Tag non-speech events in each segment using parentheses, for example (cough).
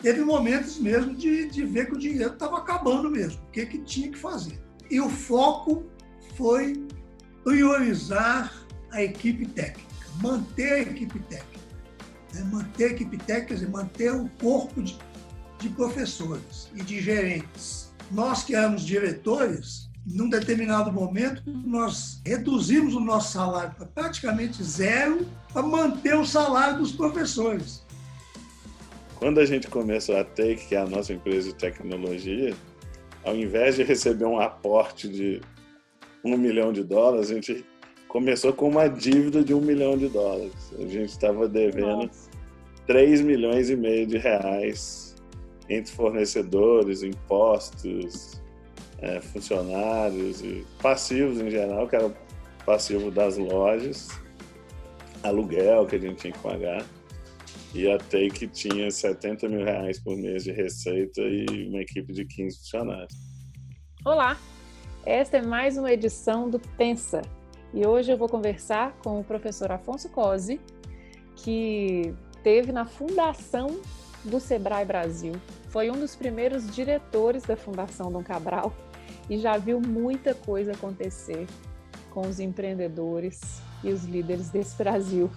teve momentos mesmo de, de ver que o dinheiro estava acabando mesmo, o que, que tinha que fazer. E o foco foi priorizar a equipe técnica, manter a equipe técnica. Né? Manter a equipe técnica, quer dizer, manter o corpo de, de professores e de gerentes. Nós que éramos diretores, num determinado momento, nós reduzimos o nosso salário para praticamente zero para manter o salário dos professores. Quando a gente começou a Take, que é a nossa empresa de tecnologia, ao invés de receber um aporte de um milhão de dólares, a gente começou com uma dívida de um milhão de dólares. A gente estava devendo Nossa. 3 milhões e meio de reais entre fornecedores, impostos, é, funcionários e passivos em geral, que era passivo das lojas, aluguel que a gente tinha que pagar e a Take tinha 70 mil reais por mês de receita e uma equipe de 15 funcionários. Olá, esta é mais uma edição do Pensa e hoje eu vou conversar com o professor Afonso Cosi, que teve na fundação do Sebrae Brasil. Foi um dos primeiros diretores da Fundação Dom Cabral e já viu muita coisa acontecer com os empreendedores e os líderes desse Brasil.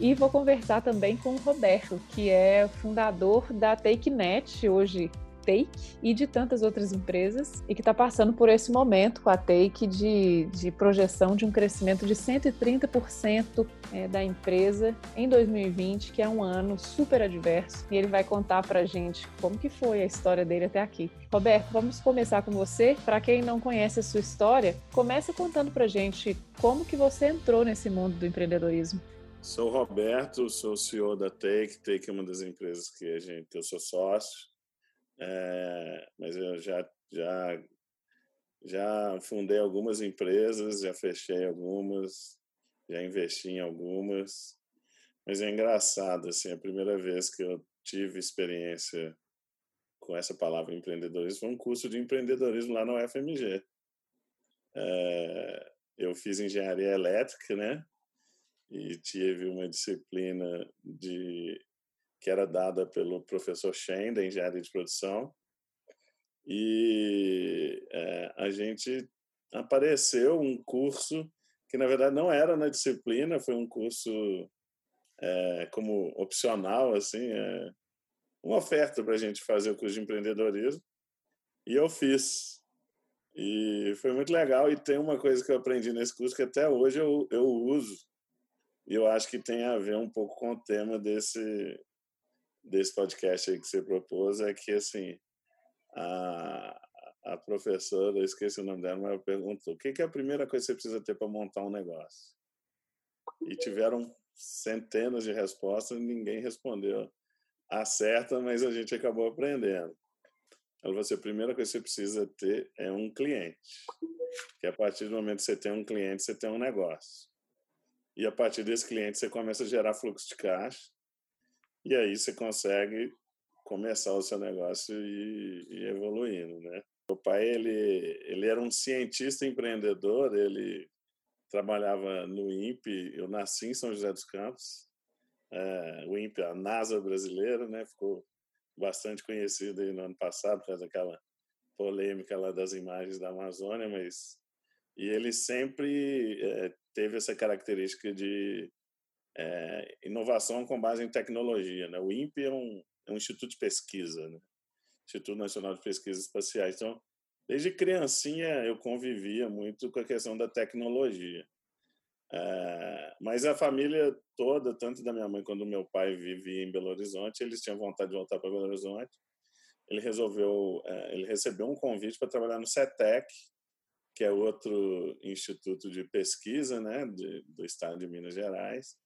E vou conversar também com o Roberto, que é fundador da TakeNet, hoje Take, e de tantas outras empresas, e que está passando por esse momento com a Take de, de projeção de um crescimento de 130% é, da empresa em 2020, que é um ano super adverso. E ele vai contar para gente como que foi a história dele até aqui. Roberto, vamos começar com você. Para quem não conhece a sua história, comece contando para gente como que você entrou nesse mundo do empreendedorismo. Sou Roberto, sou CEO da Take. Take é uma das empresas que a gente, eu sou sócio, é, mas eu já já já fundei algumas empresas, já fechei algumas, já investi em algumas. Mas é engraçado assim, a primeira vez que eu tive experiência com essa palavra empreendedorismo foi um curso de empreendedorismo lá no UFMG. É, eu fiz engenharia elétrica, né? E tive uma disciplina de que era dada pelo professor Shen, da engenharia de produção, e é, a gente apareceu um curso que na verdade não era na disciplina, foi um curso é, como opcional, assim, é, uma oferta para a gente fazer o curso de empreendedorismo, e eu fiz. E foi muito legal, e tem uma coisa que eu aprendi nesse curso que até hoje eu, eu uso, e eu acho que tem a ver um pouco com o tema desse, desse podcast aí que você propôs, é que, assim, a, a professora, eu esqueci o nome dela, mas ela perguntou, o que, que é a primeira coisa que você precisa ter para montar um negócio? E tiveram centenas de respostas, ninguém respondeu a certa, mas a gente acabou aprendendo. Ela falou assim, a primeira coisa que você precisa ter é um cliente. Que a partir do momento que você tem um cliente, você tem um negócio. E a partir desse cliente você começa a gerar fluxo de caixa. E aí você consegue começar o seu negócio e, e evoluindo, né? O pai ele ele era um cientista empreendedor, ele trabalhava no INPE, eu nasci em São José dos Campos, é, o INPE, a NASA brasileira, né? Ficou bastante conhecido no ano passado por causa daquela polêmica lá das imagens da Amazônia, mas e ele sempre é, teve essa característica de é, inovação com base em tecnologia. Né? O INPE é um, é um instituto de pesquisa, né? Instituto Nacional de Pesquisas Espaciais. Então, desde criancinha eu convivia muito com a questão da tecnologia. É, mas a família toda, tanto da minha mãe quanto do meu pai, vivia em Belo Horizonte. Eles tinham vontade de voltar para Belo Horizonte. Ele resolveu, é, ele recebeu um convite para trabalhar no CETEC, que é outro instituto de pesquisa né, de, do estado de Minas Gerais.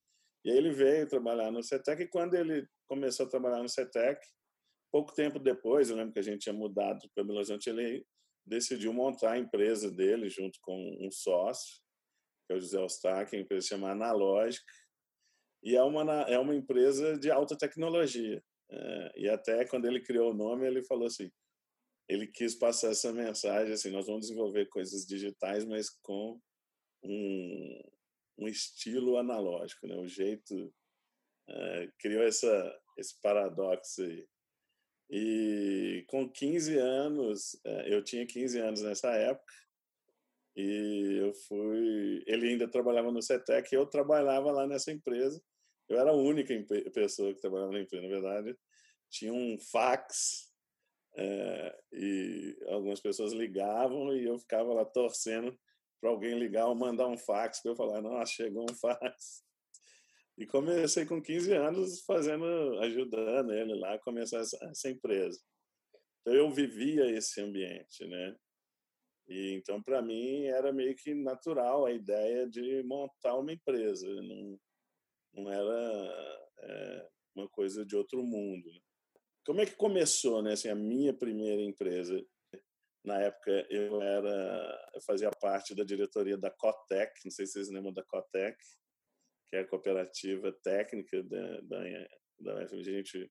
E aí ele veio trabalhar no CETEC, e quando ele começou a trabalhar no CETEC, pouco tempo depois, eu lembro que a gente tinha mudado para Belo Horizonte, ele decidiu montar a empresa dele junto com um sócio, que é o José Ostaque, a empresa chama Analógica, e é uma, é uma empresa de alta tecnologia. É, e até quando ele criou o nome, ele falou assim, ele quis passar essa mensagem assim nós vamos desenvolver coisas digitais mas com um, um estilo analógico né o jeito é, criou essa esse paradoxo aí E com 15 anos, é, eu tinha 15 anos nessa época, e eu fui. Ele ainda trabalhava no CETEC, eu trabalhava lá nessa empresa. Eu era a única pessoa que trabalhava na empresa, na verdade. Tinha um fax é, e algumas pessoas ligavam e eu ficava lá torcendo para alguém ligar ou mandar um fax para eu falar: não, chegou um (laughs) fax. E comecei com 15 anos fazendo, ajudando ele lá a começar essa, essa empresa. Então eu vivia esse ambiente, né? E então para mim era meio que natural a ideia de montar uma empresa, não, não era é, uma coisa de outro mundo. Né? Como é que começou, né? Assim, a minha primeira empresa. Na época eu era, eu fazia parte da diretoria da Cotec, não sei se vocês lembram da Cotec, que é a cooperativa técnica da, da, da gente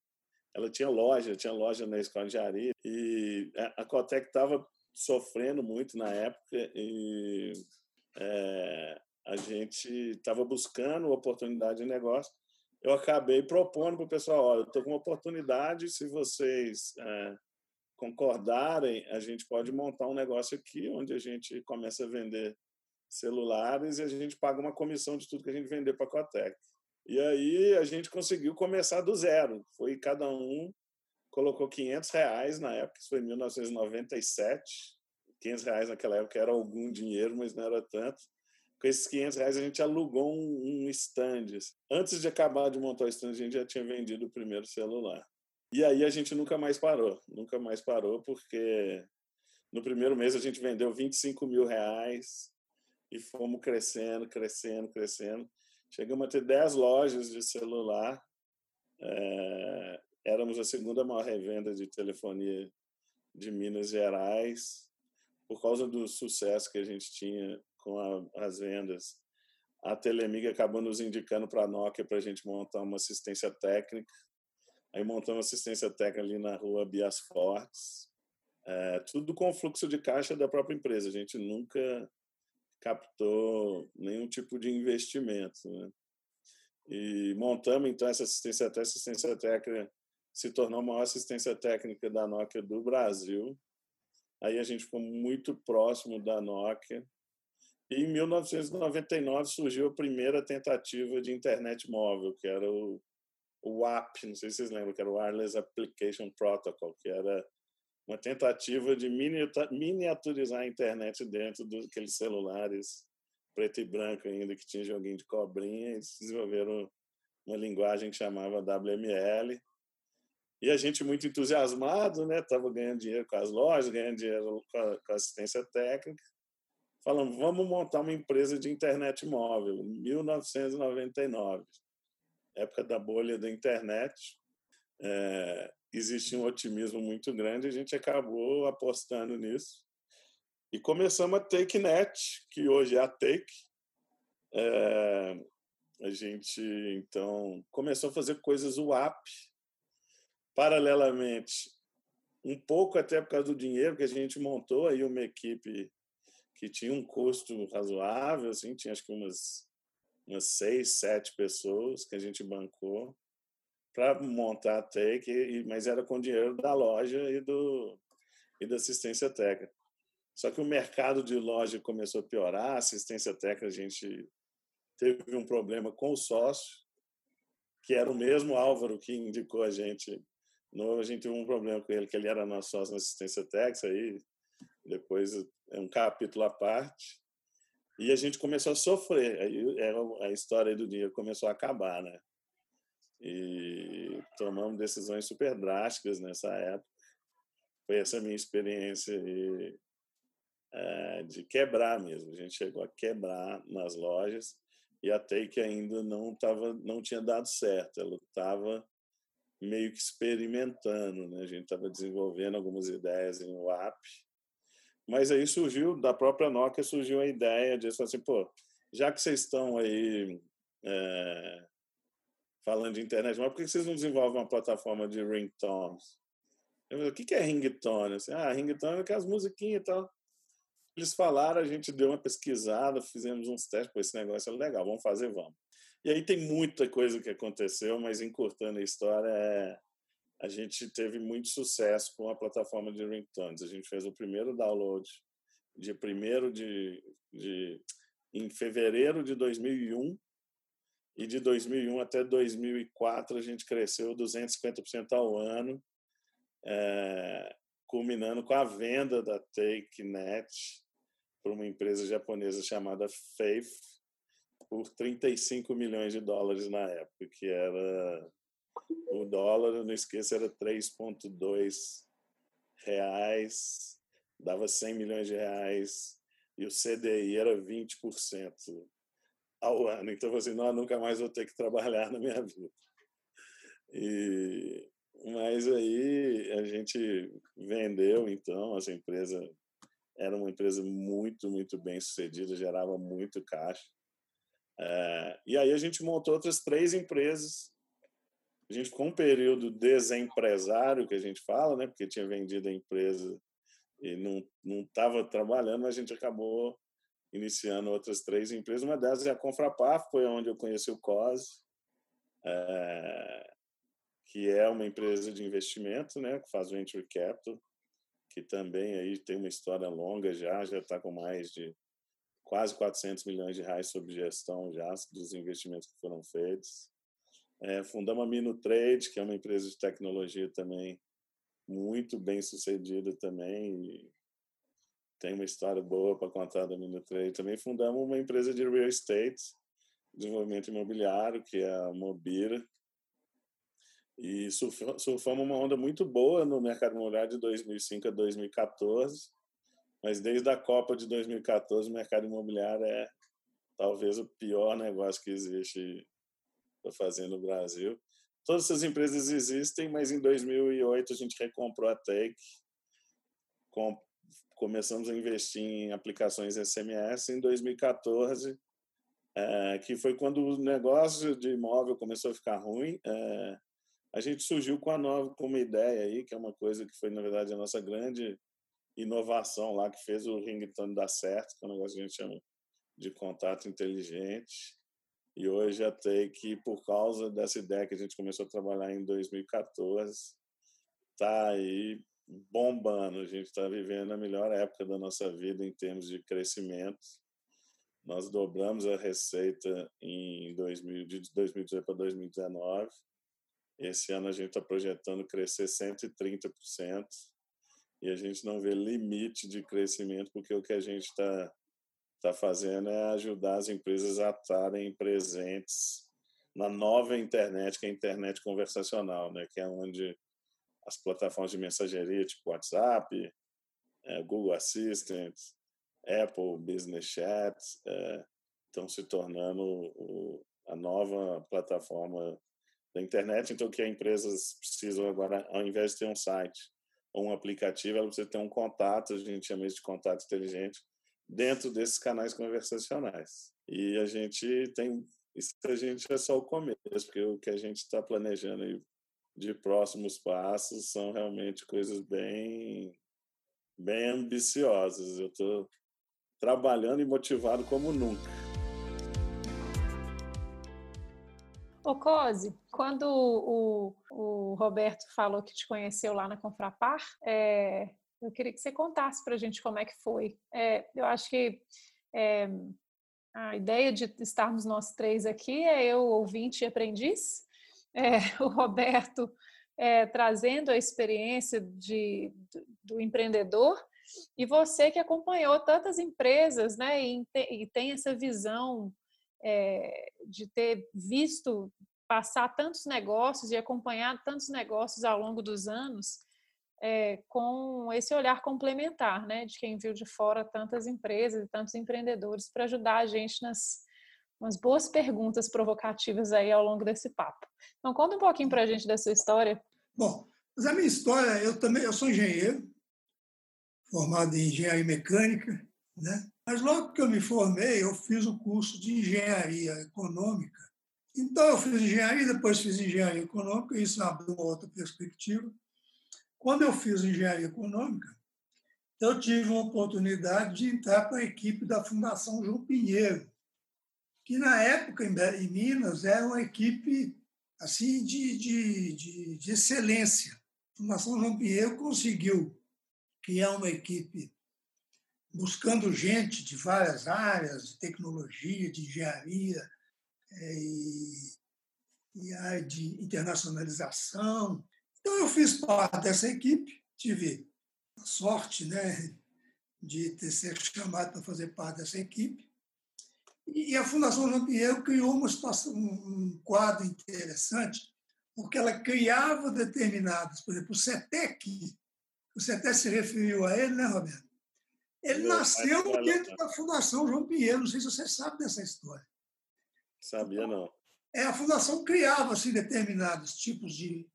ela tinha loja, tinha loja na escola de areia e a Cotec estava sofrendo muito na época e é, a gente estava buscando oportunidade de negócio. Eu acabei propondo para o pessoal, olha, estou com uma oportunidade, se vocês é, concordarem, a gente pode montar um negócio aqui onde a gente começa a vender celulares e a gente paga uma comissão de tudo que a gente vender para a Cotec. E aí a gente conseguiu começar do zero. Foi cada um colocou 500 reais na época, isso foi em 1997. 500 reais naquela época era algum dinheiro, mas não era tanto. Com esses 500 reais a gente alugou um, um stand. Antes de acabar de montar o stand, a gente já tinha vendido o primeiro celular. E aí a gente nunca mais parou, nunca mais parou, porque no primeiro mês a gente vendeu 25 mil reais, e fomos crescendo, crescendo, crescendo. Chegamos a ter 10 lojas de celular. É, éramos a segunda maior revenda de telefonia de Minas Gerais. Por causa do sucesso que a gente tinha com a, as vendas, a Telemig acabou nos indicando para a Nokia para a gente montar uma assistência técnica. Aí montamos assistência técnica ali na rua Bias Fortes. É, tudo com fluxo de caixa da própria empresa. A gente nunca captou nenhum tipo de investimento. Né? E montamos, então, essa assistência técnica. Assistência técnica se tornou a maior assistência técnica da Nokia do Brasil. Aí a gente ficou muito próximo da Nokia. E em 1999 surgiu a primeira tentativa de internet móvel, que era o, o WAP, não sei se vocês lembram, que era o Wireless Application Protocol, que era uma tentativa de miniaturizar a internet dentro daqueles celulares preto e branco ainda que tinha joguinho de cobrinha. Eles desenvolveram uma linguagem que chamava WML. E a gente muito entusiasmado, né? Ganhando dinheiro com as lojas, ganhando dinheiro com a, com a assistência técnica. Falamos, vamos montar uma empresa de internet móvel, 1999, época da bolha da internet. É, existia um otimismo muito grande, a gente acabou apostando nisso. E começamos a TakeNet, que hoje é a Take. É, a gente, então, começou a fazer coisas WAP, paralelamente, um pouco até por causa do dinheiro que a gente montou aí uma equipe que tinha um custo razoável, assim, tinha acho que umas, umas seis, sete pessoas que a gente bancou para montar a Take, mas era com dinheiro da loja e, do, e da assistência técnica. Só que o mercado de loja começou a piorar, a assistência técnica a gente teve um problema com o sócio, que era o mesmo Álvaro que indicou a gente. No, a gente teve um problema com ele, que ele era nosso sócio na assistência técnica, aí depois é um capítulo à parte. E a gente começou a sofrer. Aí a história do dinheiro começou a acabar, né? e tomamos decisões super drásticas nessa época. Foi essa minha experiência de, é, de quebrar mesmo. A gente chegou a quebrar nas lojas e até que ainda não tava, não tinha dado certo. Ela estava meio que experimentando, né? A gente estava desenvolvendo algumas ideias em WAP, mas aí surgiu da própria Nokia surgiu a ideia de assim, pô, já que vocês estão aí é, falando de internet, mas por que vocês não desenvolvem uma plataforma de ringtones? Eu falei, o que é ringtone? Assim, ah, ringtone é aquelas musiquinhas e tal. Eles falaram, a gente deu uma pesquisada, fizemos uns testes, pô, esse negócio é legal, vamos fazer, vamos. E aí tem muita coisa que aconteceu, mas encurtando a história, é, a gente teve muito sucesso com a plataforma de ringtones. A gente fez o primeiro download de primeiro de, de em fevereiro de 2001 e de 2001 até 2004 a gente cresceu 250% ao ano, é, culminando com a venda da TakeNet para uma empresa japonesa chamada Faith por 35 milhões de dólares na época, que era o dólar, não esqueça, era 3,2 reais, dava 100 milhões de reais, e o CDI era 20% ao ano. Então, assim, não, nunca mais vou ter que trabalhar na minha vida. E, mas aí a gente vendeu, então, essa empresa era uma empresa muito, muito bem sucedida, gerava muito caixa. É, e aí a gente montou outras três empresas. A gente ficou um período desempresário, que a gente fala, né? porque tinha vendido a empresa e não estava trabalhando, mas a gente acabou iniciando outras três empresas. Uma delas é a Confrapar, foi onde eu conheci o COS, é, que é uma empresa de investimento, né, que faz venture capital, que também aí tem uma história longa já, já está com mais de quase 400 milhões de reais sob gestão já dos investimentos que foram feitos. É, fundamos a Minutrade, que é uma empresa de tecnologia também muito bem sucedida também. tem uma história boa para contar da Minutrade. Também fundamos uma empresa de real estate, desenvolvimento imobiliário, que é a Mobira. E surfamos uma onda muito boa no mercado imobiliário de 2005 a 2014. Mas desde a Copa de 2014, o mercado imobiliário é talvez o pior negócio que existe para fazer no Brasil. Todas essas empresas existem, mas em 2008 a gente recomprou a Tech, com, começamos a investir em aplicações SMS. Em 2014, é, que foi quando o negócio de imóvel começou a ficar ruim, é, a gente surgiu com a nova, com uma ideia aí, que é uma coisa que foi na verdade a nossa grande inovação lá que fez o ringtone dar certo, que é um negócio que a gente chama de contato inteligente. E hoje a Take, por causa dessa ideia que a gente começou a trabalhar em 2014, está aí bombando. A gente está vivendo a melhor época da nossa vida em termos de crescimento. Nós dobramos a receita em 2000, de 2018 para 2019. Esse ano a gente está projetando crescer 130% e a gente não vê limite de crescimento, porque o que a gente está está fazendo é ajudar as empresas a estarem presentes na nova internet, que é a internet conversacional, né? que é onde as plataformas de mensageria, tipo WhatsApp, é, Google Assistant, Apple Business Chat, é, estão se tornando o, a nova plataforma da internet. Então, que as empresas precisam agora, ao invés de ter um site ou um aplicativo, ela precisa ter um contato, a gente chama isso de contato inteligente, dentro desses canais conversacionais. E a gente tem isso a gente é só o começo, porque o que a gente está planejando aí de próximos passos são realmente coisas bem bem ambiciosas. Eu estou trabalhando e motivado como nunca. Ô Cose, quando o, o Roberto falou que te conheceu lá na Confrapar, é, eu queria que você contasse para a gente como é que foi. É, eu acho que é, a ideia de estarmos nós três aqui é eu, ouvinte e aprendiz, (laughs) é, o Roberto é, trazendo a experiência de, do, do, empreendedor e você que acompanhou tantas empresas né, e, e tem essa visão é, de ter visto passar tantos negócios e acompanhado tantos negócios ao longo dos anos é, com esse olhar complementar, né, de quem viu de fora tantas empresas e tantos empreendedores para ajudar a gente nas umas boas perguntas provocativas aí ao longo desse papo. Então conta um pouquinho para a gente da sua história. Bom, mas a minha história, eu também, eu sou engenheiro, formado em engenharia mecânica, né? Mas logo que eu me formei, eu fiz o curso de engenharia econômica. Então eu fiz engenharia, depois fiz engenharia econômica, isso abriu uma outra perspectiva. Quando eu fiz engenharia econômica, eu tive uma oportunidade de entrar para a equipe da Fundação João Pinheiro, que na época em Minas era uma equipe assim de, de, de, de excelência. A Fundação João Pinheiro conseguiu criar uma equipe buscando gente de várias áreas, de tecnologia, de engenharia é, e, e de internacionalização. Então, eu fiz parte dessa equipe, tive a sorte né, de ter sido chamado para fazer parte dessa equipe. E a Fundação João Pinheiro criou uma situação, um quadro interessante, porque ela criava determinados, por exemplo, o CETEC, o CETEC se referiu a ele, né, Roberto? Ele Meu nasceu dentro da Fundação João Pinheiro, não sei se você sabe dessa história. Sabia não. É, a Fundação criava assim, determinados tipos de,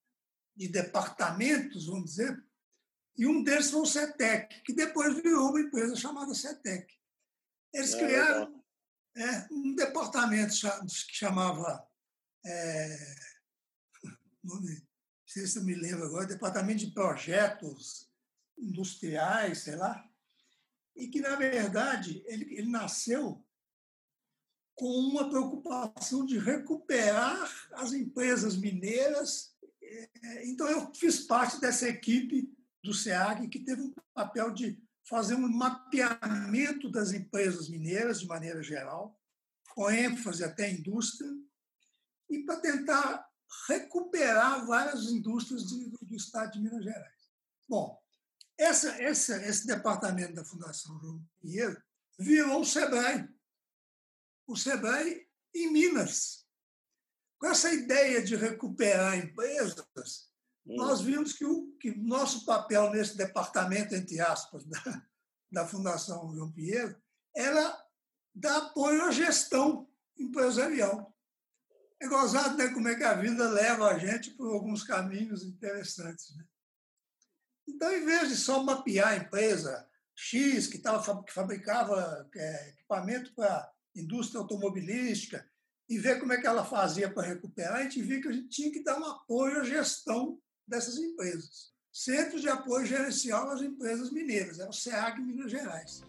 de departamentos, vamos dizer, e um deles foi o CETEC, que depois virou uma empresa chamada CETEC. Eles é, criaram é, um departamento que chamava. É, não sei se eu me lembro agora, Departamento de Projetos Industriais, sei lá, e que, na verdade, ele, ele nasceu com uma preocupação de recuperar as empresas mineiras. É, então, eu fiz parte dessa equipe do SEAG, que teve um papel de fazer um mapeamento das empresas mineiras, de maneira geral, com ênfase até em indústria, e para tentar recuperar várias indústrias do, do estado de Minas Gerais. Bom, essa, essa, esse departamento da Fundação João Pinheiro virou o SEBRAE. O SEBRAE em Minas. Com essa ideia de recuperar empresas, nós vimos que o que nosso papel nesse departamento, entre aspas, (laughs) da, da Fundação João Pinheiro, era dar apoio à gestão empresarial. É gozado né, como é que a vida leva a gente por alguns caminhos interessantes. Né? Então, em vez de só mapear a empresa X, que, tava, que fabricava é, equipamento para indústria automobilística, e ver como é que ela fazia para recuperar, a gente viu que a gente tinha que dar um apoio à gestão dessas empresas. Centro de Apoio Gerencial às Empresas Mineiras, é o SEAG Minas Gerais.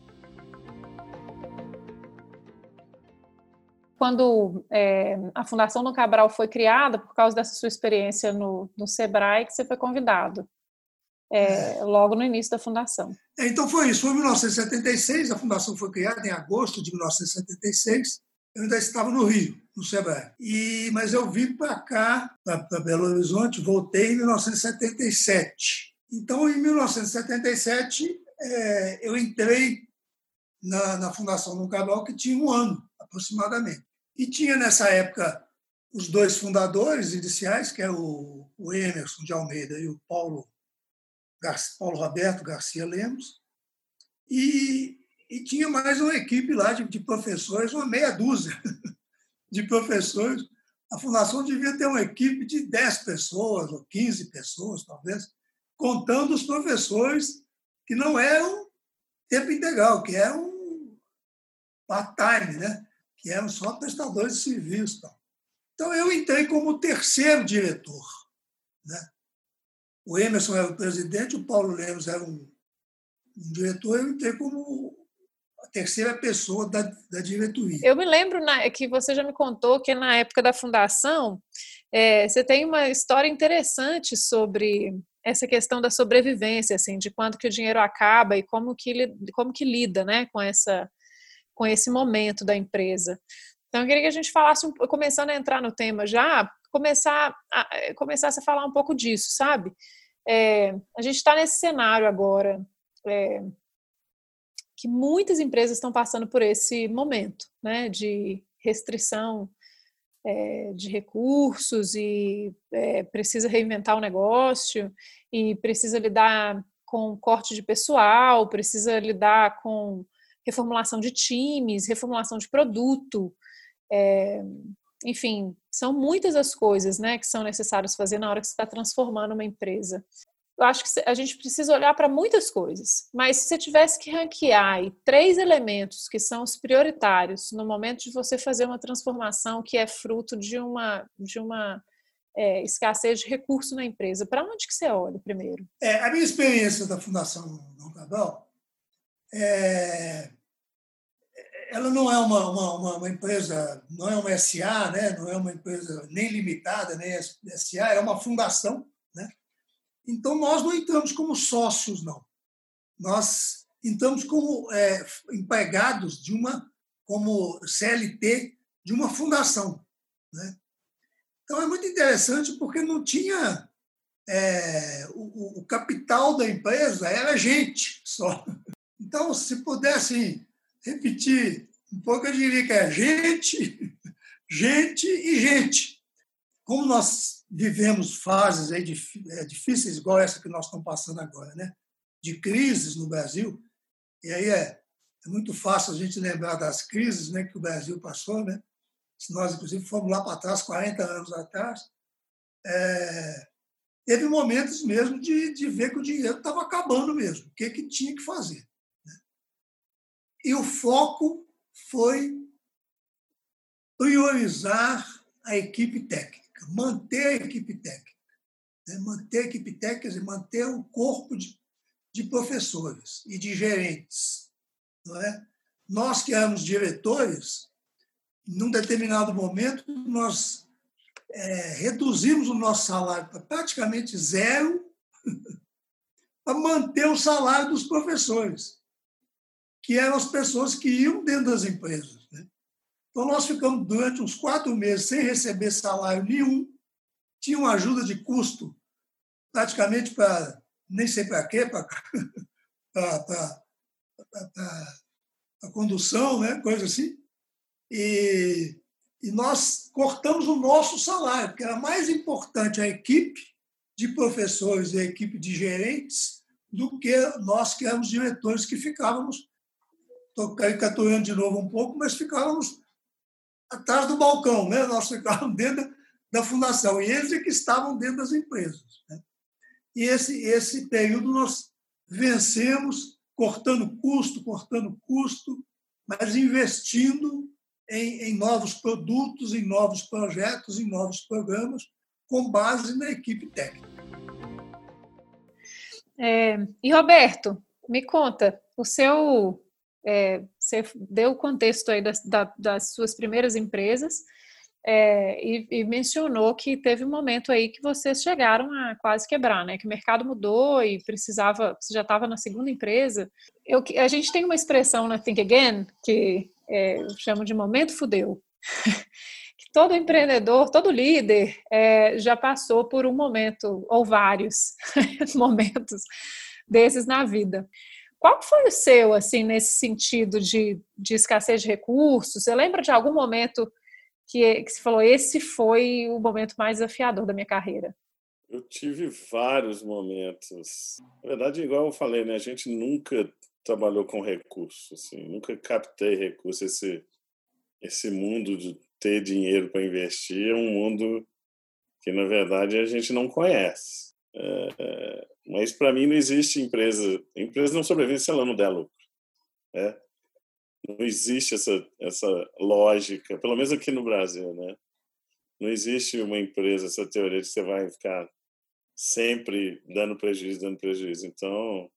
Quando é, a Fundação do Cabral foi criada, por causa dessa sua experiência no, no SEBRAE, que você foi convidado, é, logo no início da fundação. É, então foi isso, foi em 1976, a fundação foi criada em agosto de 1976, eu ainda estava no Rio, no SEBRAE. E, mas eu vim para cá, para Belo Horizonte, voltei em 1977. Então, em 1977, é, eu entrei na, na Fundação do Cabral, que tinha um ano, aproximadamente. E tinha, nessa época, os dois fundadores iniciais, que é o, o Emerson de Almeida e o Paulo, Paulo Roberto Garcia Lemos. E e tinha mais uma equipe lá de, de professores, uma meia dúzia (laughs) de professores. A fundação devia ter uma equipe de 10 pessoas ou 15 pessoas, talvez, contando os professores que não eram tempo integral, que eram part-time, né? que eram só prestadores de serviço. Então, eu entrei como terceiro diretor. Né? O Emerson era o presidente, o Paulo Lemos era um, um diretor, eu entrei como terceira pessoa da, da diretoria. Eu me lembro na, que você já me contou que na época da fundação é, você tem uma história interessante sobre essa questão da sobrevivência, assim, de quando que o dinheiro acaba e como que como que lida, né, com essa com esse momento da empresa. Então eu queria que a gente falasse, começando a entrar no tema já, começar a, começasse a falar um pouco disso, sabe? É, a gente está nesse cenário agora. É, que muitas empresas estão passando por esse momento né, de restrição é, de recursos e é, precisa reinventar o negócio e precisa lidar com corte de pessoal, precisa lidar com reformulação de times, reformulação de produto, é, enfim, são muitas as coisas né, que são necessárias fazer na hora que você está transformando uma empresa eu acho que a gente precisa olhar para muitas coisas, mas se você tivesse que ranquear três elementos que são os prioritários no momento de você fazer uma transformação que é fruto de uma, de uma é, escassez de recurso na empresa, para onde que você olha primeiro? É, a minha experiência da Fundação Dom é, ela não é uma, uma, uma, empresa, não é uma SA, né? não é uma empresa nem limitada, nem SA, é uma fundação. Né? Então, nós não entramos como sócios, não. Nós entramos como é, empregados de uma, como CLT de uma fundação. Né? Então, é muito interessante porque não tinha. É, o, o capital da empresa era gente só. Então, se pudesse repetir um pouco, eu diria que é gente, (laughs) gente e gente. Como nós vivemos fases aí é, difíceis, igual essa que nós estamos passando agora, né? de crises no Brasil, e aí é, é muito fácil a gente lembrar das crises né, que o Brasil passou, né? se nós, inclusive, fomos lá para trás, 40 anos atrás, é, teve momentos mesmo de, de ver que o dinheiro estava acabando mesmo, o que, que tinha que fazer. E o foco foi priorizar a equipe técnica, manter a equipe técnica. Né? Manter a equipe técnica, manter o corpo de, de professores e de gerentes. Não é? Nós que éramos diretores, num determinado momento, nós é, reduzimos o nosso salário para praticamente zero (laughs) para manter o salário dos professores que eram as pessoas que iam dentro das empresas. Então, nós ficamos durante uns quatro meses sem receber salário nenhum, tinha uma ajuda de custo praticamente para, nem sei para quê, para (laughs) a condução, né? coisa assim. E, e nós cortamos o nosso salário, porque era mais importante a equipe de professores e a equipe de gerentes do que nós que éramos diretores que ficávamos estou caricaturando de novo um pouco, mas ficávamos atrás do balcão, né? nós ficávamos dentro da fundação, e eles é que estavam dentro das empresas. Né? E esse, esse período nós vencemos cortando custo, cortando custo, mas investindo em, em novos produtos, em novos projetos, em novos programas, com base na equipe técnica. É, e Roberto, me conta, o seu é, você deu o contexto aí das, das suas primeiras empresas é, e, e, mencionou que teve um momento aí que vocês chegaram a quase quebrar, né? Que o mercado mudou e precisava, você já estava na segunda empresa. Eu, a gente tem uma expressão na Think Again que é, eu chamo de momento fudeu. (laughs) que todo empreendedor, todo líder é, já passou por um momento ou vários (laughs) momentos desses na vida. Qual foi o seu, assim, nesse sentido de, de escassez de recursos? Você lembra de algum momento que, que você falou, esse foi o momento mais desafiador da minha carreira? Eu tive vários momentos. Na verdade, igual eu falei, né? A gente nunca trabalhou com recursos, assim, nunca captei recursos. Esse, esse mundo de ter dinheiro para investir é um mundo que, na verdade, a gente não conhece. É, mas para mim não existe empresa. A empresa não sobrevive se ela não der lucro. Né? Não existe essa, essa lógica, pelo menos aqui no Brasil. Né? Não existe uma empresa, essa teoria de que você vai ficar sempre dando prejuízo, dando prejuízo. Então,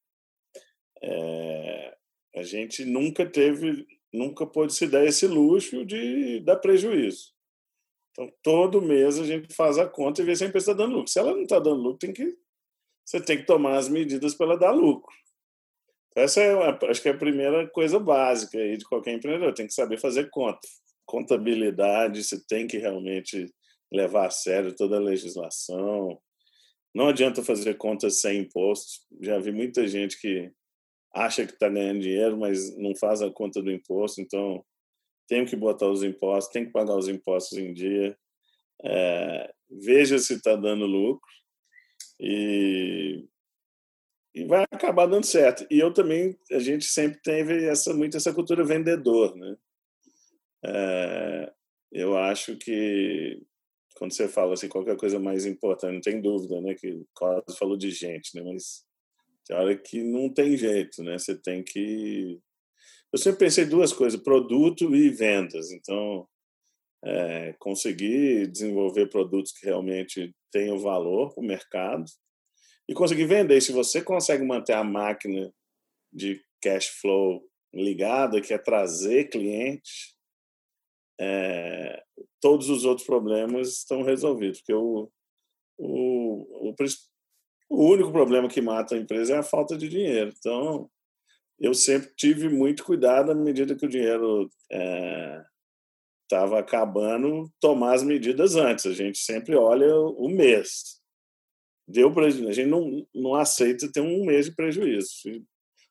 é, a gente nunca teve, nunca pôde se dar esse luxo de dar prejuízo. Então, todo mês a gente faz a conta e vê se a empresa está dando lucro. Se ela não está dando lucro, tem que você tem que tomar as medidas para ela dar lucro. Essa é, acho que é a primeira coisa básica aí de qualquer empreendedor, tem que saber fazer conta. Contabilidade, você tem que realmente levar a sério toda a legislação. Não adianta fazer contas sem impostos. Já vi muita gente que acha que está ganhando dinheiro, mas não faz a conta do imposto. Então, tem que botar os impostos, tem que pagar os impostos em dia. É, veja se está dando lucro e, e vai acabar dando certo. E eu também, a gente sempre teve essa muito essa cultura vendedor, né? É, eu acho que quando você fala assim qualquer coisa mais importante, não tem dúvida, né? Que quase falou de gente, né? Mas tem hora que não tem jeito, né? Você tem que eu sempre pensei duas coisas: produto e vendas. Então, é, conseguir desenvolver produtos que realmente tenham valor para o mercado e conseguir vender. Se você consegue manter a máquina de cash flow ligada, que é trazer cliente, é, todos os outros problemas estão resolvidos. Porque o, o, o, o único problema que mata a empresa é a falta de dinheiro. Então, eu sempre tive muito cuidado à medida que o dinheiro estava é, acabando, tomar as medidas antes. A gente sempre olha o mês. Deu prejuízo. A gente não, não aceita ter um mês de prejuízo. Se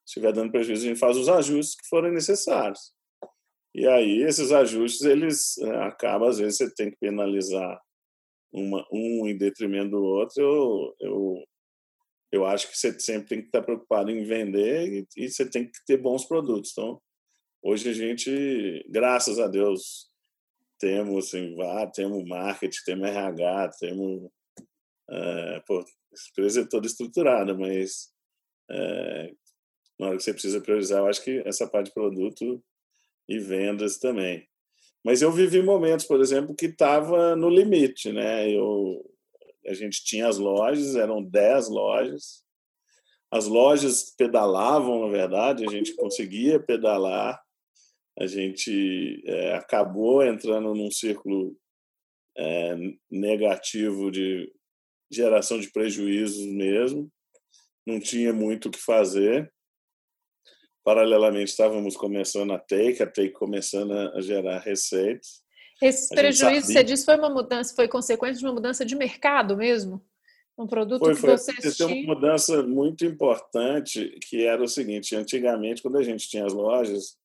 estiver dando prejuízo, a gente faz os ajustes que forem necessários. E aí, esses ajustes, eles é, acabam, às vezes, você tem que penalizar uma, um em detrimento do outro. Eu, eu eu acho que você sempre tem que estar preocupado em vender e, e você tem que ter bons produtos. Então, hoje a gente, graças a Deus, temos assim, vá, temos marketing, temos RH, temos é, pô, a empresa é toda estruturada, mas é, na hora que você precisa priorizar, eu acho que essa parte de produto e vendas também. Mas eu vivi momentos, por exemplo, que estava no limite, né? Eu a gente tinha as lojas, eram 10 lojas. As lojas pedalavam, na verdade, a gente conseguia pedalar. A gente é, acabou entrando num círculo é, negativo de geração de prejuízos mesmo. Não tinha muito o que fazer. Paralelamente, estávamos começando a Take, a Take começando a gerar receitas. Esse prejuízo, você disse, foi uma mudança, foi consequência de uma mudança de mercado mesmo? Um produto foi, que foi, vocês tinham... uma mudança muito importante, que era o seguinte, antigamente, quando a gente tinha as lojas,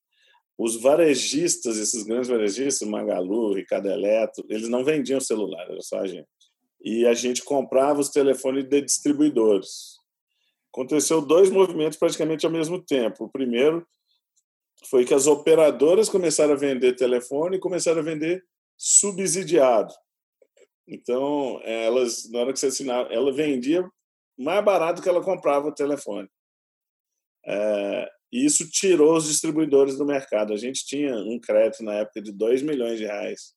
os varejistas, esses grandes varejistas, Magalu, Ricardo Eletro, eles não vendiam celular, era só a gente. E a gente comprava os telefones de distribuidores. Aconteceu dois movimentos praticamente ao mesmo tempo. O primeiro foi que as operadoras começaram a vender telefone e começaram a vender subsidiado. Então, elas, na hora que você assinava, ela vendia mais barato que ela comprava o telefone. É, e isso tirou os distribuidores do mercado. A gente tinha um crédito na época de 2 milhões de reais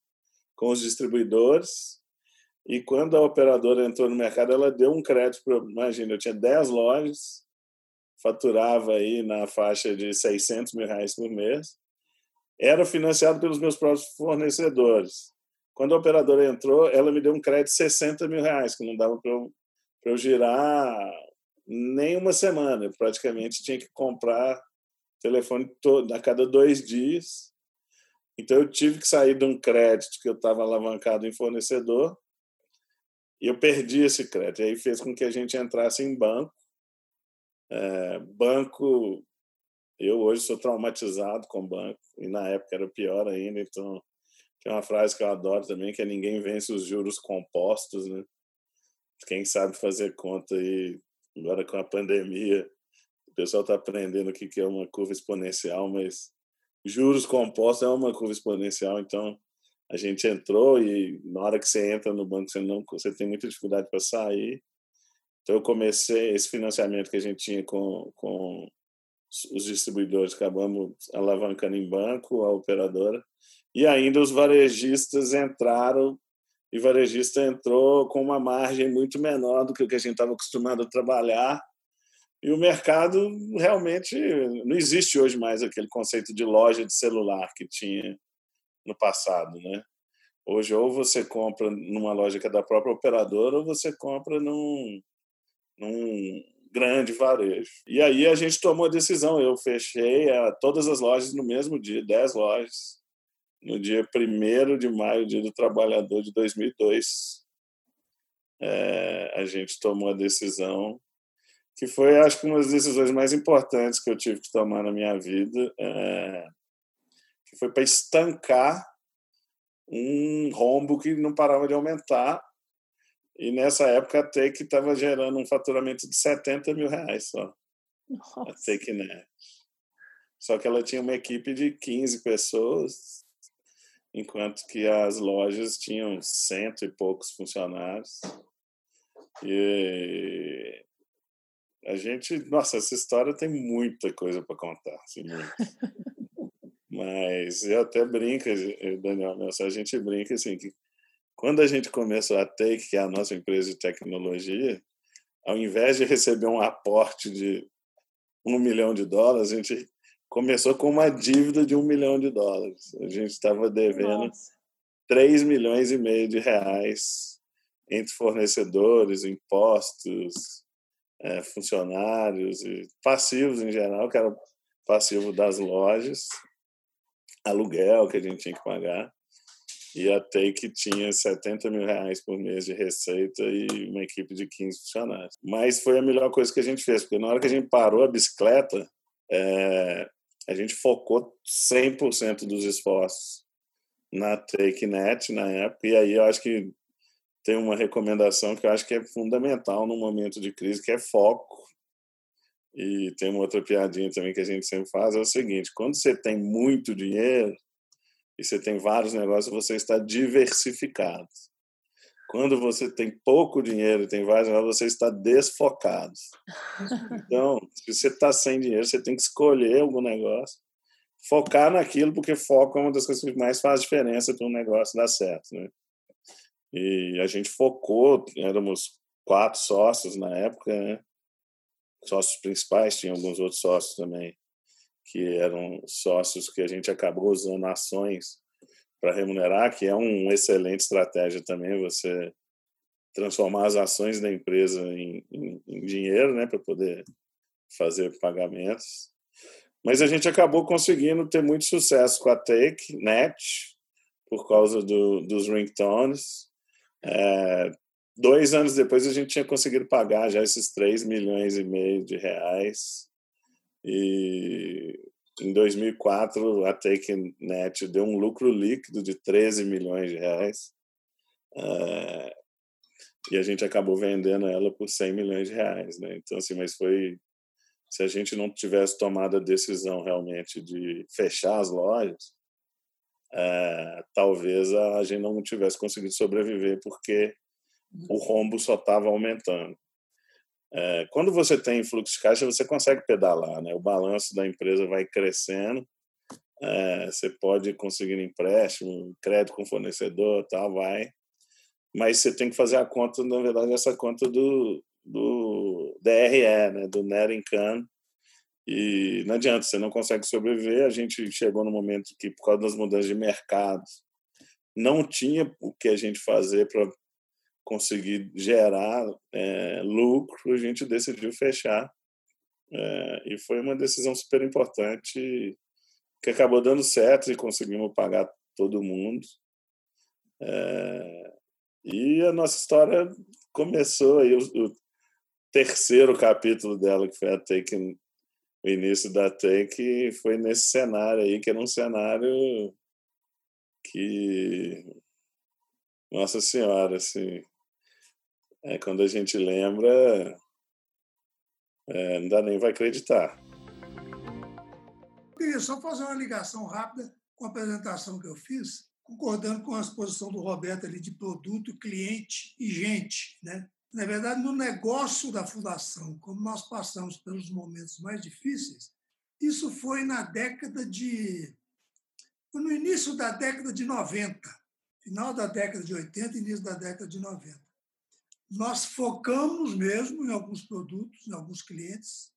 com os distribuidores. E quando a operadora entrou no mercado, ela deu um crédito para. Imagina, eu tinha 10 lojas, faturava aí na faixa de 600 mil reais por mês, era financiado pelos meus próprios fornecedores. Quando a operadora entrou, ela me deu um crédito de 60 mil reais, que não dava para eu, eu girar nem uma semana. Eu praticamente tinha que comprar telefone todo, a cada dois dias. Então, eu tive que sair de um crédito que eu estava alavancado em fornecedor e eu perdi esse crédito. E aí fez com que a gente entrasse em banco é, banco, eu hoje sou traumatizado com banco, e na época era pior ainda, então tem uma frase que eu adoro também, que é ninguém vence os juros compostos, né? Quem sabe fazer conta aí, agora com a pandemia, o pessoal está aprendendo o que é uma curva exponencial, mas juros compostos é uma curva exponencial, então a gente entrou e na hora que você entra no banco você não você tem muita dificuldade para sair então, eu comecei esse financiamento que a gente tinha com, com os distribuidores, acabamos alavancando em banco, a operadora, e ainda os varejistas entraram, e varejista entrou com uma margem muito menor do que o que a gente estava acostumado a trabalhar, e o mercado realmente não existe hoje mais aquele conceito de loja de celular que tinha no passado, né? Hoje, ou você compra numa loja que é da própria operadora, ou você compra num, num grande varejo. E aí a gente tomou a decisão, eu fechei a, todas as lojas no mesmo dia, 10 lojas, no dia 1 de maio, dia do trabalhador de 2002. É, a gente tomou a decisão que foi, acho que, uma das decisões mais importantes que eu tive que tomar na minha vida, é, que foi para estancar um rombo que não parava de aumentar e nessa época a Take estava gerando um faturamento de 70 mil reais só. Nossa. A Take Net. Só que ela tinha uma equipe de 15 pessoas, enquanto que as lojas tinham cento e poucos funcionários. E a gente, nossa, essa história tem muita coisa para contar, assim, (laughs) Mas eu até brinco, Daniel, a gente brinca assim que quando a gente começou a Take, que é a nossa empresa de tecnologia, ao invés de receber um aporte de um milhão de dólares, a gente começou com uma dívida de um milhão de dólares. A gente estava devendo Nossa. 3 milhões e meio de reais entre fornecedores, impostos, é, funcionários e passivos em geral, que era passivo das lojas, aluguel que a gente tinha que pagar, e a Take tinha 70 mil reais por mês de receita e uma equipe de 15 funcionários. Mas foi a melhor coisa que a gente fez, porque na hora que a gente parou a bicicleta, é, a gente focou 100% dos esforços na TakeNet na época, e aí eu acho que tem uma recomendação que eu acho que é fundamental no momento de crise, que é foco. E tem uma outra piadinha também que a gente sempre faz, é o seguinte, quando você tem muito dinheiro e você tem vários negócios, você está diversificado. Quando você tem pouco dinheiro e tem vários negócios, você está desfocado. Então, se você está sem dinheiro, você tem que escolher algum negócio, focar naquilo, porque foco é uma das coisas que mais faz diferença para um negócio dar certo, né? E a gente focou, éramos quatro sócios na época, né? sócios principais, tinha alguns outros sócios também, que eram sócios que a gente acabou usando ações para remunerar, que é uma excelente estratégia também, você transformar as ações da empresa em, em, em dinheiro, né, para poder fazer pagamentos. Mas a gente acabou conseguindo ter muito sucesso com a Take Net, por causa do, dos ringtones, é, dois anos depois a gente tinha conseguido pagar já esses 3 milhões e meio de reais. E em 2004 a TakeNet deu um lucro líquido de 13 milhões de reais. É, e a gente acabou vendendo ela por 100 milhões de reais, né? Então assim, mas foi se a gente não tivesse tomado a decisão realmente de fechar as lojas, é, talvez a gente não tivesse conseguido sobreviver porque o rombo só estava aumentando. É, quando você tem fluxo de caixa, você consegue pedalar, né? O balanço da empresa vai crescendo, é, você pode conseguir empréstimo, crédito com fornecedor, tal, vai. Mas você tem que fazer a conta, na verdade, essa conta do, do DRE, né? Do Net Income, e não adianta, você não consegue sobreviver. A gente chegou no momento que, por causa das mudanças de mercado, não tinha o que a gente fazer para conseguir gerar é, lucro. A gente decidiu fechar. É, e foi uma decisão super importante que acabou dando certo e conseguimos pagar todo mundo. É, e a nossa história começou aí, o, o terceiro capítulo dela, que foi a Taken o início da Take foi nesse cenário aí, que era um cenário que. Nossa Senhora, assim. É, quando a gente lembra, é, não dá nem vai acreditar. Eu queria só fazer uma ligação rápida com a apresentação que eu fiz, concordando com a exposição do Roberto ali de produto, cliente e gente, né? Na verdade, no negócio da fundação, como nós passamos pelos momentos mais difíceis, isso foi na década de. No início da década de 90, final da década de 80 início da década de 90. Nós focamos mesmo em alguns produtos, em alguns clientes,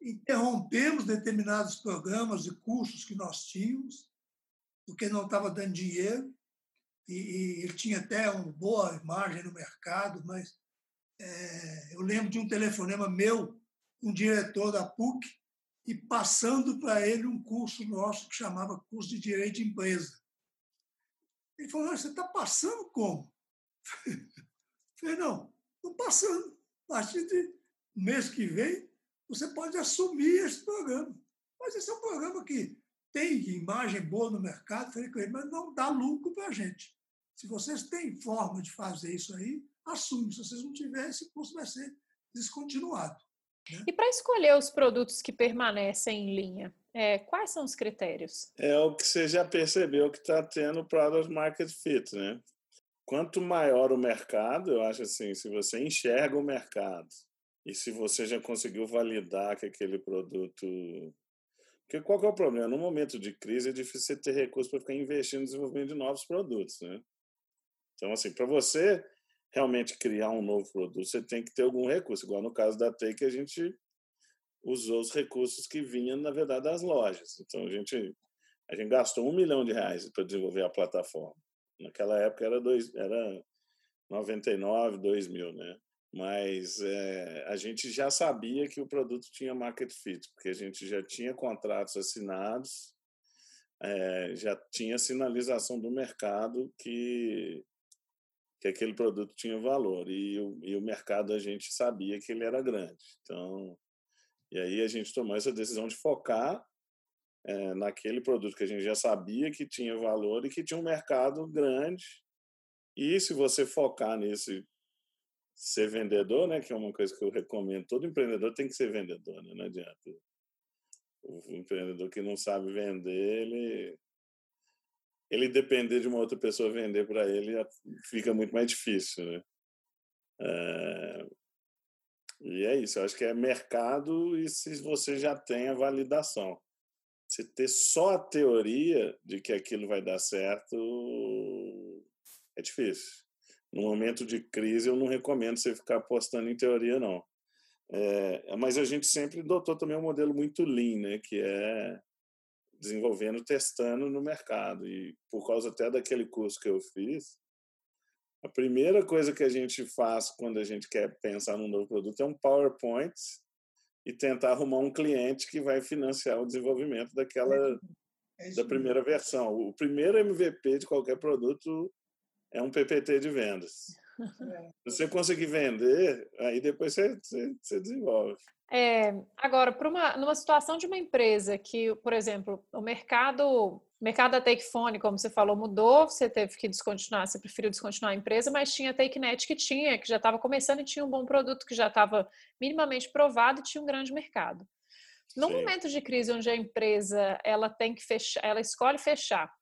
interrompemos determinados programas e cursos que nós tínhamos, porque não estava dando dinheiro, e, e ele tinha até uma boa margem no mercado, mas é, eu lembro de um telefonema meu, um diretor da PUC, e passando para ele um curso nosso que chamava Curso de Direito de Empresa. Ele falou: Você está passando como? (laughs) Falei: Não, estou passando. A partir de mês que vem, você pode assumir esse programa. Mas esse é um programa que tem imagem boa no mercado, falei com ele, mas não dá lucro para a gente. Se vocês têm forma de fazer isso aí, assume. Se vocês não tiverem, esse curso vai ser descontinuado. Né? E para escolher os produtos que permanecem em linha, é, quais são os critérios? É o que você já percebeu que está tendo Product Market Fit, né? Quanto maior o mercado, eu acho assim, se você enxerga o mercado e se você já conseguiu validar que aquele produto porque qual é o problema? No momento de crise é difícil você ter recursos para ficar investindo no desenvolvimento de novos produtos, né? Então, assim, para você realmente criar um novo produto, você tem que ter algum recurso. Igual no caso da Take, a gente usou os recursos que vinham, na verdade, das lojas. Então, a gente, a gente gastou um milhão de reais para desenvolver a plataforma. Naquela época era, dois, era 99, 2 mil, né? Mas é, a gente já sabia que o produto tinha market fit, porque a gente já tinha contratos assinados, é, já tinha sinalização do mercado que, que aquele produto tinha valor. E o, e o mercado a gente sabia que ele era grande. Então, e aí a gente tomou essa decisão de focar é, naquele produto que a gente já sabia que tinha valor e que tinha um mercado grande. E se você focar nesse ser vendedor, né, que é uma coisa que eu recomendo, todo empreendedor tem que ser vendedor, né? não adianta. O empreendedor que não sabe vender, ele ele depender de uma outra pessoa vender para ele fica muito mais difícil, né? É... E é isso, eu acho que é mercado e se você já tem a validação. Se ter só a teoria de que aquilo vai dar certo é difícil. No momento de crise, eu não recomendo você ficar apostando em teoria, não. É, mas a gente sempre adotou também um modelo muito lean, né, que é desenvolvendo, testando no mercado. E por causa até daquele curso que eu fiz, a primeira coisa que a gente faz quando a gente quer pensar num novo produto é um PowerPoint e tentar arrumar um cliente que vai financiar o desenvolvimento daquela é da primeira versão. O primeiro MVP de qualquer produto é um PPT de vendas. É. Se você conseguir vender, aí depois você, você, você desenvolve. É, agora, para uma, numa situação de uma empresa que, por exemplo, o mercado, o mercado da Takefone, como você falou, mudou, você teve que descontinuar, você preferiu descontinuar a empresa, mas tinha a TakeNet que tinha, que já estava começando e tinha um bom produto que já estava minimamente provado e tinha um grande mercado. No Sim. momento de crise onde a empresa ela tem que fechar, ela escolhe fechar,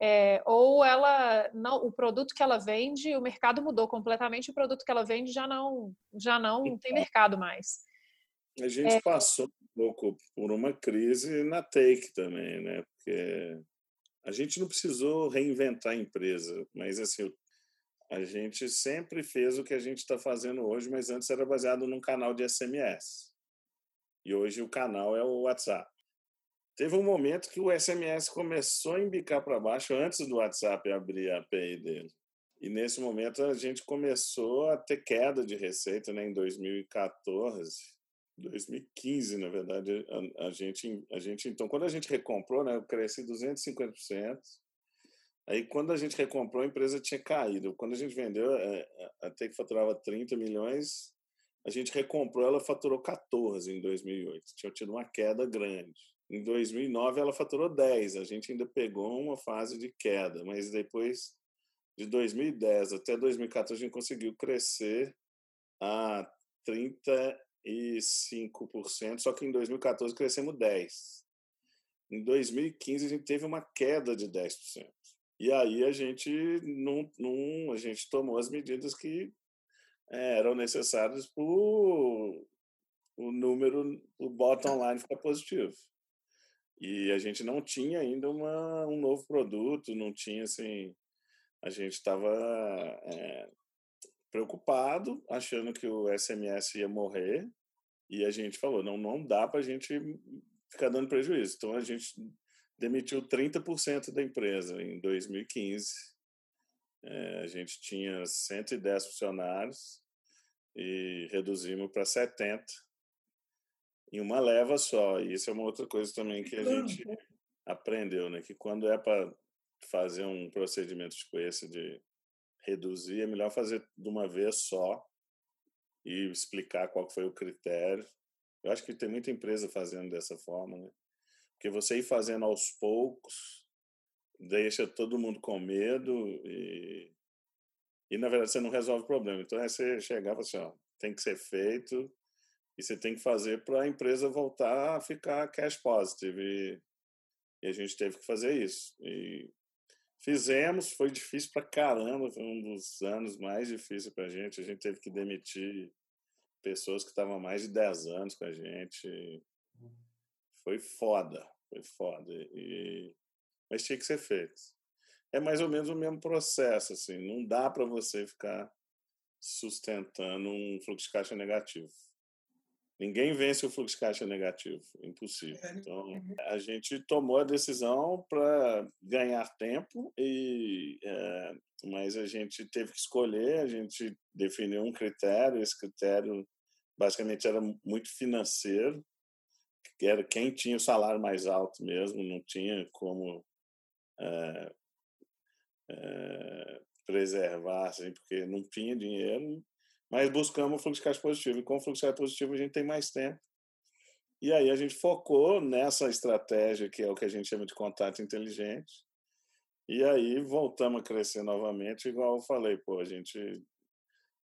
é, ou ela não, o produto que ela vende, o mercado mudou completamente, o produto que ela vende já não já não tem mercado mais. A gente é. passou um pouco por uma crise na Take também, né? Porque a gente não precisou reinventar a empresa, mas assim, a gente sempre fez o que a gente está fazendo hoje, mas antes era baseado num canal de SMS. E hoje o canal é o WhatsApp. Teve um momento que o SMS começou a embicar para baixo antes do WhatsApp abrir a API dele. E nesse momento a gente começou a ter queda de receita né, em 2014. 2015, na verdade, a, a, gente, a gente, então, quando a gente recomprou, né, eu cresci 250%. Aí, quando a gente recomprou, a empresa tinha caído. Quando a gente vendeu, é, até que faturava 30 milhões, a gente recomprou, ela faturou 14 em 2008. Tinha tido uma queda grande. Em 2009, ela faturou 10. A gente ainda pegou uma fase de queda, mas depois de 2010 até 2014, a gente conseguiu crescer a 30 5%, só que em 2014 crescemos 10%. Em 2015 a gente teve uma queda de 10%. E aí a gente não, não a gente tomou as medidas que é, eram necessárias para o número, o bottom line ficar positivo. E a gente não tinha ainda uma, um novo produto, não tinha assim. A gente estava é, preocupado, achando que o SMS ia morrer, e a gente falou, não, não dá para a gente ficar dando prejuízo. Então, a gente demitiu 30% da empresa em 2015. É, a gente tinha 110 funcionários e reduzimos para 70 em uma leva só. E isso é uma outra coisa também que a gente aprendeu, né? Que quando é para fazer um procedimento tipo esse de reduzir, é melhor fazer de uma vez só e explicar qual foi o critério. Eu acho que tem muita empresa fazendo dessa forma, né? Porque você ir fazendo aos poucos deixa todo mundo com medo e, e na verdade você não resolve o problema. Então é você chegar e assim, ó, tem que ser feito e você tem que fazer para a empresa voltar a ficar cash positive e, e a gente teve que fazer isso. E Fizemos, foi difícil pra caramba, foi um dos anos mais difíceis pra gente. A gente teve que demitir pessoas que estavam mais de 10 anos com a gente. Foi foda, foi foda. E... Mas tinha que ser feito. É mais ou menos o mesmo processo, assim, não dá para você ficar sustentando um fluxo de caixa negativo. Ninguém vence o fluxo de caixa negativo, impossível. É. Então, a gente tomou a decisão para ganhar tempo, e, é, mas a gente teve que escolher, a gente definiu um critério, esse critério basicamente era muito financeiro, que era quem tinha o salário mais alto mesmo, não tinha como é, é, preservar, assim, porque não tinha dinheiro, mas buscamos o fluxo de caixa positivo. E com o fluxo de caixa positivo a gente tem mais tempo. E aí a gente focou nessa estratégia que é o que a gente chama de contato inteligente. E aí voltamos a crescer novamente, igual eu falei, pô, a gente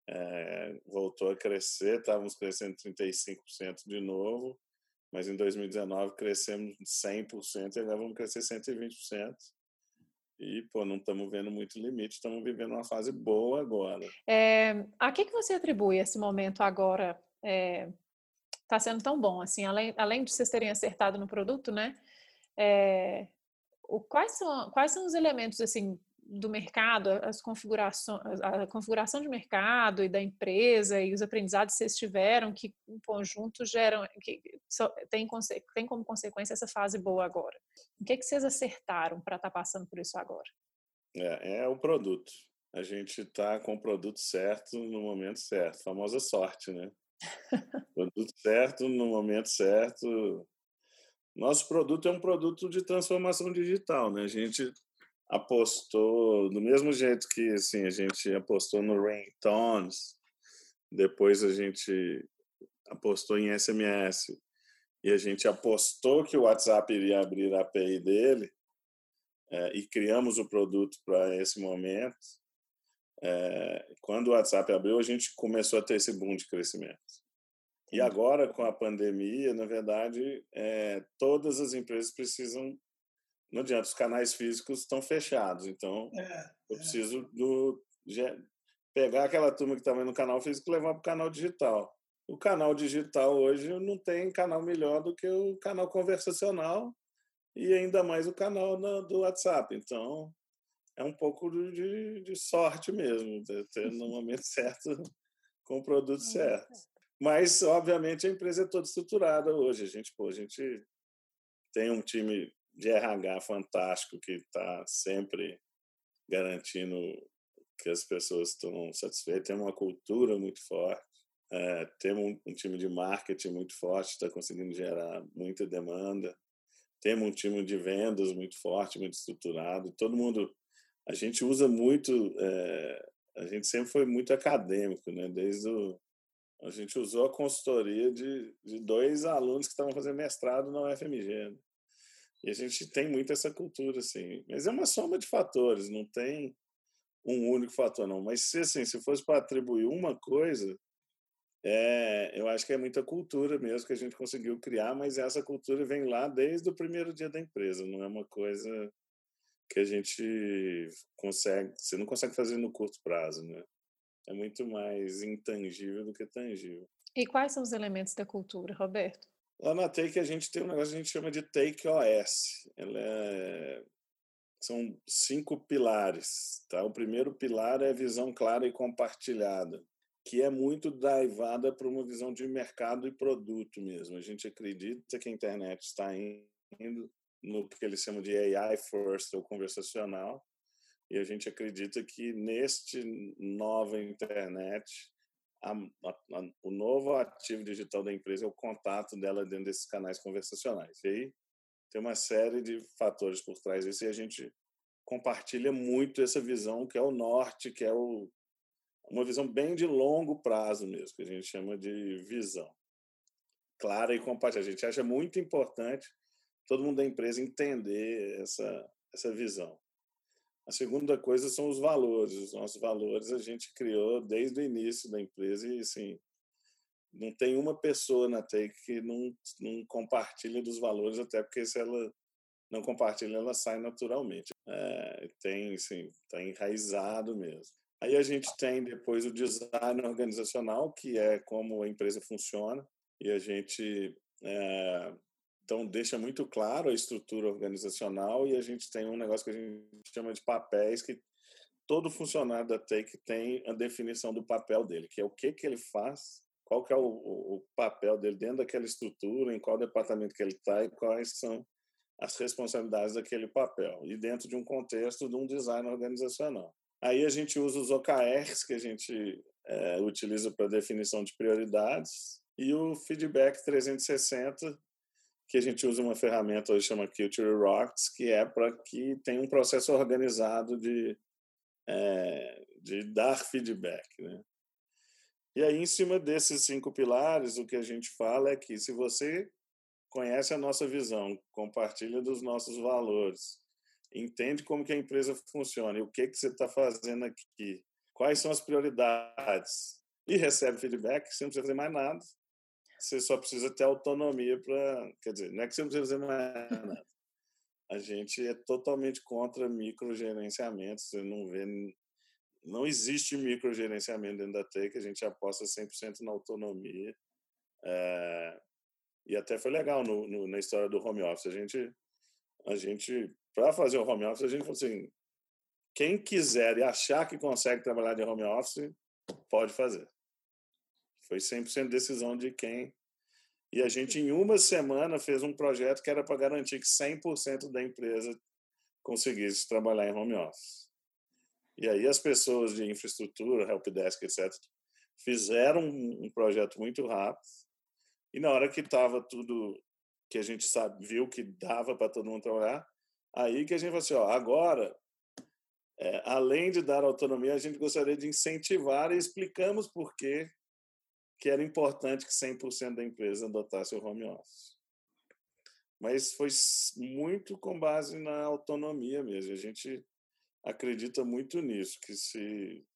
é, voltou a crescer, estávamos crescendo 35% de novo, mas em 2019 crescemos 100% e agora vamos crescer 120%. E, pô, não estamos vendo muito limite, estamos vivendo uma fase boa agora. É, a que, que você atribui esse momento agora? Está tá sendo tão bom, assim, além, além de vocês terem acertado no produto, né? É, o, quais, são, quais são os elementos, assim, do mercado, as configurações, a configuração de mercado e da empresa e os aprendizados que vocês tiveram que em conjunto geram, que tem, tem como consequência essa fase boa agora. O que, é que vocês acertaram para estar tá passando por isso agora? É, é o produto. A gente está com o produto certo no momento certo, a famosa sorte, né? (laughs) produto certo no momento certo. Nosso produto é um produto de transformação digital, né? A gente apostou do mesmo jeito que assim a gente apostou no ringtones, depois a gente apostou em SMS e a gente apostou que o WhatsApp iria abrir a API dele é, e criamos o produto para esse momento. É, quando o WhatsApp abriu, a gente começou a ter esse boom de crescimento. E agora, com a pandemia, na verdade, é, todas as empresas precisam não adianta, os canais físicos estão fechados. Então, é, eu é. preciso do, pegar aquela turma que estava no canal físico e levar para o canal digital. O canal digital hoje não tem canal melhor do que o canal conversacional e ainda mais o canal do WhatsApp. Então, é um pouco de, de sorte mesmo, de ter no (laughs) momento certo com o produto certo. Mas, obviamente, a empresa é toda estruturada hoje. A gente, pô, a gente tem um time de RH fantástico que está sempre garantindo que as pessoas estão satisfeitas. Tem uma cultura muito forte. É, temos um, um, time de marketing muito forte, está conseguindo gerar muita demanda. Temos um time de vendas muito forte, muito estruturado. Todo mundo, a gente usa muito, é, a gente sempre foi muito acadêmico, né? Desde o, a gente usou a consultoria de, de dois alunos que estavam fazendo mestrado na UFMG. Né? E a gente tem muito essa cultura, assim. Mas é uma soma de fatores, não tem um único fator, não. Mas assim, se fosse para atribuir uma coisa, é, eu acho que é muita cultura mesmo que a gente conseguiu criar, mas essa cultura vem lá desde o primeiro dia da empresa, não é uma coisa que a gente consegue, você não consegue fazer no curto prazo, né? É muito mais intangível do que tangível. E quais são os elementos da cultura, Roberto? Lá na Take a gente tem um negócio que a gente chama de Take OS. Ela é... São cinco pilares. Tá? O primeiro pilar é visão clara e compartilhada, que é muito derivada para uma visão de mercado e produto mesmo. A gente acredita que a internet está indo no que eles chamam de AI first, ou conversacional, e a gente acredita que neste nova internet a, a, o novo ativo digital da empresa é o contato dela dentro desses canais conversacionais. E aí tem uma série de fatores por trás disso e a gente compartilha muito essa visão que é o norte, que é o, uma visão bem de longo prazo mesmo, que a gente chama de visão clara e compartilhada. A gente acha muito importante todo mundo da empresa entender essa, essa visão. A segunda coisa são os valores. Os nossos valores a gente criou desde o início da empresa e, assim, não tem uma pessoa na Take que não, não compartilha dos valores, até porque se ela não compartilha, ela sai naturalmente. É, tem, sim, está enraizado mesmo. Aí a gente tem depois o design organizacional, que é como a empresa funciona, e a gente é, então, deixa muito claro a estrutura organizacional e a gente tem um negócio que a gente chama de papéis, que todo funcionário da Take tem a definição do papel dele, que é o que, que ele faz, qual que é o, o, papel dele dentro daquela estrutura, em qual departamento que ele está e quais são as responsabilidades daquele papel, e dentro de um contexto de um design organizacional. Aí a gente usa os OKRs, que a gente é, utiliza para definição de prioridades, e o feedback 360, que a gente usa uma ferramenta hoje chama Culture Rocks, que é para que tenha um processo organizado de, é, de dar feedback. Né? E aí, em cima desses cinco pilares, o que a gente fala é que se você conhece a nossa visão, compartilha dos nossos valores, entende como que a empresa funciona e o que, que você está fazendo aqui, quais são as prioridades e recebe feedback, você não precisa fazer mais nada, você só precisa ter autonomia para. Quer dizer, não é que você não precisa fazer mais nada. A gente é totalmente contra microgerenciamento, você não vê. Não existe microgerenciamento dentro da TEC, a gente aposta 100% na autonomia. É, e até foi legal no, no, na história do home office. A gente, a gente para fazer o home office, a gente falou assim: quem quiser e achar que consegue trabalhar de home office, pode fazer. Foi 100% decisão de quem. E a gente, em uma semana, fez um projeto que era para garantir que 100% da empresa conseguisse trabalhar em home office. E aí as pessoas de infraestrutura, helpdesk, etc., fizeram um projeto muito rápido. E na hora que estava tudo que a gente sabe, viu que dava para todo mundo trabalhar, aí que a gente falou assim, ó, agora, é, além de dar autonomia, a gente gostaria de incentivar e explicamos por que que era importante que 100% da empresa adotasse o home office. Mas foi muito com base na autonomia mesmo. A gente acredita muito nisso, que se,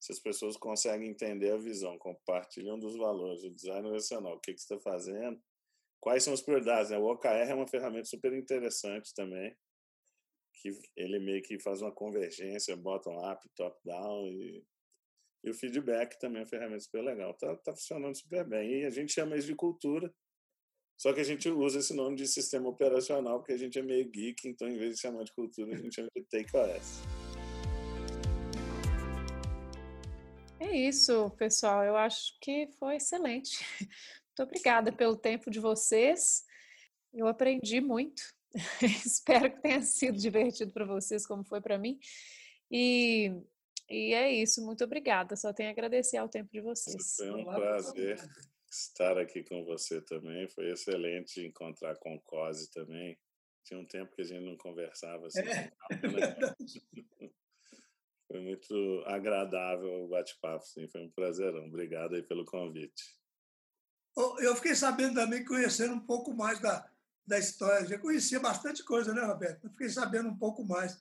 se as pessoas conseguem entender a visão, compartilham dos valores, o design organizacional, o que, que você está fazendo, quais são as prioridades. Né? O OKR é uma ferramenta super interessante também, que ele meio que faz uma convergência bottom-up, top-down, e e o feedback também é uma ferramenta super legal. Tá, tá funcionando super bem. E a gente chama isso de cultura, só que a gente usa esse nome de sistema operacional porque a gente é meio geek, então em vez de chamar de cultura, a gente chama de TakeOS. É isso, pessoal. Eu acho que foi excelente. (laughs) Muito obrigada pelo tempo de vocês. Eu aprendi muito. (laughs) Espero que tenha sido divertido para vocês, como foi para mim. E e é isso, muito obrigada. Só tenho a agradecer ao tempo de vocês. Foi um prazer estar aqui com você também. Foi excelente encontrar com o Cosi também. Tinha um tempo que a gente não conversava assim. É, (laughs) né? Foi muito agradável o bate-papo, sim. Foi um prazerão. Obrigado aí pelo convite. Eu fiquei sabendo também, conhecendo um pouco mais da, da história. Já conhecia bastante coisa, né, Roberto? Eu fiquei sabendo um pouco mais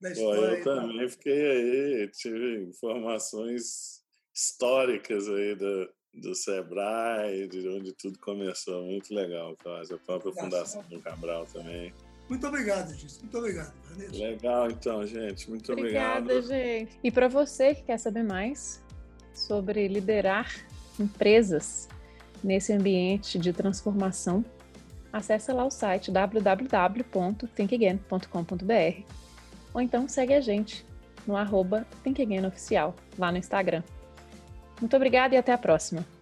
da história. eu também fiquei aí, tive informações históricas aí do, do Sebrae, de onde tudo começou. Muito legal, quase. A própria Fundação do Cabral também. Muito obrigado, Gis. Muito obrigado, Vanessa. Legal, então, gente. Muito Obrigada, obrigado. gente. E para você que quer saber mais sobre liderar empresas nesse ambiente de transformação, acesse lá o site www.thinkagain.com.br ou então segue a gente no arroba Oficial, lá no Instagram. Muito obrigada e até a próxima!